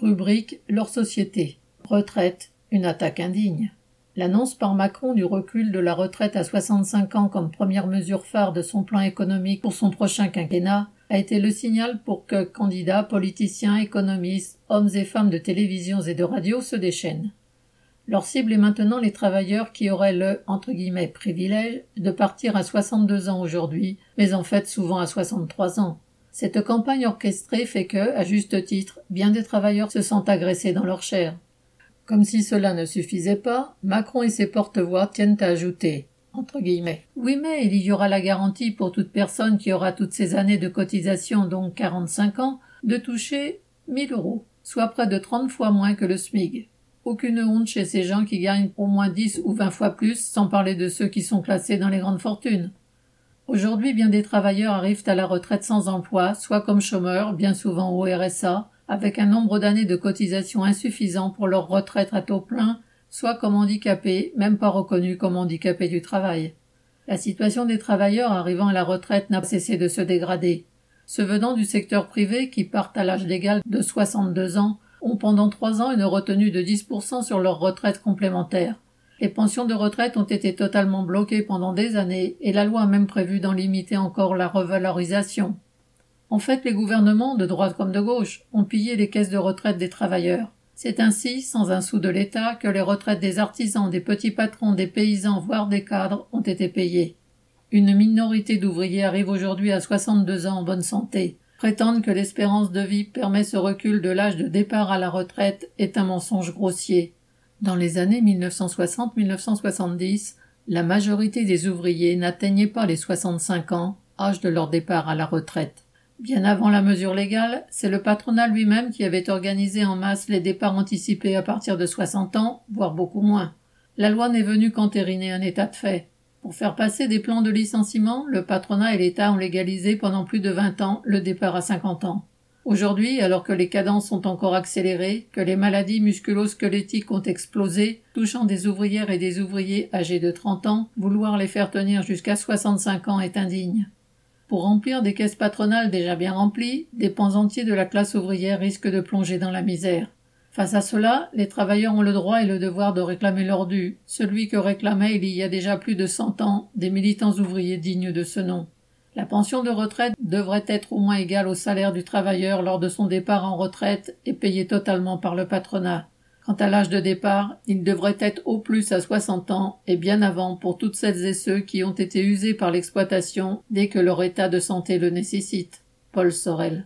Rubrique Leur société. Retraite. Une attaque indigne. L'annonce par Macron du recul de la retraite à 65 ans comme première mesure phare de son plan économique pour son prochain quinquennat a été le signal pour que candidats, politiciens, économistes, hommes et femmes de télévisions et de radio se déchaînent. Leur cible est maintenant les travailleurs qui auraient le entre guillemets privilège de partir à 62 ans aujourd'hui, mais en fait souvent à 63 ans. Cette campagne orchestrée fait que, à juste titre, bien des travailleurs se sentent agressés dans leur chair. Comme si cela ne suffisait pas, Macron et ses porte-voix tiennent à ajouter entre guillemets. Oui, mais il y aura la garantie pour toute personne qui aura toutes ces années de cotisation, donc 45 ans, de toucher 1000 euros, soit près de 30 fois moins que le SMIG. Aucune honte chez ces gens qui gagnent au moins 10 ou 20 fois plus, sans parler de ceux qui sont classés dans les grandes fortunes. Aujourd'hui, bien des travailleurs arrivent à la retraite sans emploi, soit comme chômeurs, bien souvent au RSA, avec un nombre d'années de cotisation insuffisant pour leur retraite à taux plein, soit comme handicapés, même pas reconnus comme handicapés du travail. La situation des travailleurs arrivant à la retraite n'a cessé de se dégrader. Ceux venant du secteur privé qui partent à l'âge légal de 62 ans ont pendant trois ans une retenue de 10% sur leur retraite complémentaire. Les pensions de retraite ont été totalement bloquées pendant des années et la loi a même prévu d'en limiter encore la revalorisation. En fait, les gouvernements, de droite comme de gauche, ont pillé les caisses de retraite des travailleurs. C'est ainsi, sans un sou de l'État, que les retraites des artisans, des petits patrons, des paysans, voire des cadres ont été payées. Une minorité d'ouvriers arrive aujourd'hui à 62 ans en bonne santé. Prétendre que l'espérance de vie permet ce recul de l'âge de départ à la retraite est un mensonge grossier. Dans les années 1960-1970, la majorité des ouvriers n'atteignaient pas les 65 ans, âge de leur départ à la retraite. Bien avant la mesure légale, c'est le patronat lui-même qui avait organisé en masse les départs anticipés à partir de 60 ans, voire beaucoup moins. La loi n'est venue qu'entériner un état de fait. Pour faire passer des plans de licenciement, le patronat et l'État ont légalisé pendant plus de 20 ans le départ à 50 ans. Aujourd'hui, alors que les cadences sont encore accélérées, que les maladies musculo-squelettiques ont explosé, touchant des ouvrières et des ouvriers âgés de 30 ans, vouloir les faire tenir jusqu'à 65 ans est indigne. Pour remplir des caisses patronales déjà bien remplies, des pans entiers de la classe ouvrière risquent de plonger dans la misère. Face à cela, les travailleurs ont le droit et le devoir de réclamer leur dû, celui que réclamaient il y a déjà plus de cent ans des militants ouvriers dignes de ce nom. La pension de retraite devrait être au moins égale au salaire du travailleur lors de son départ en retraite et payée totalement par le patronat. Quant à l'âge de départ, il devrait être au plus à 60 ans et bien avant pour toutes celles et ceux qui ont été usés par l'exploitation dès que leur état de santé le nécessite. Paul Sorel.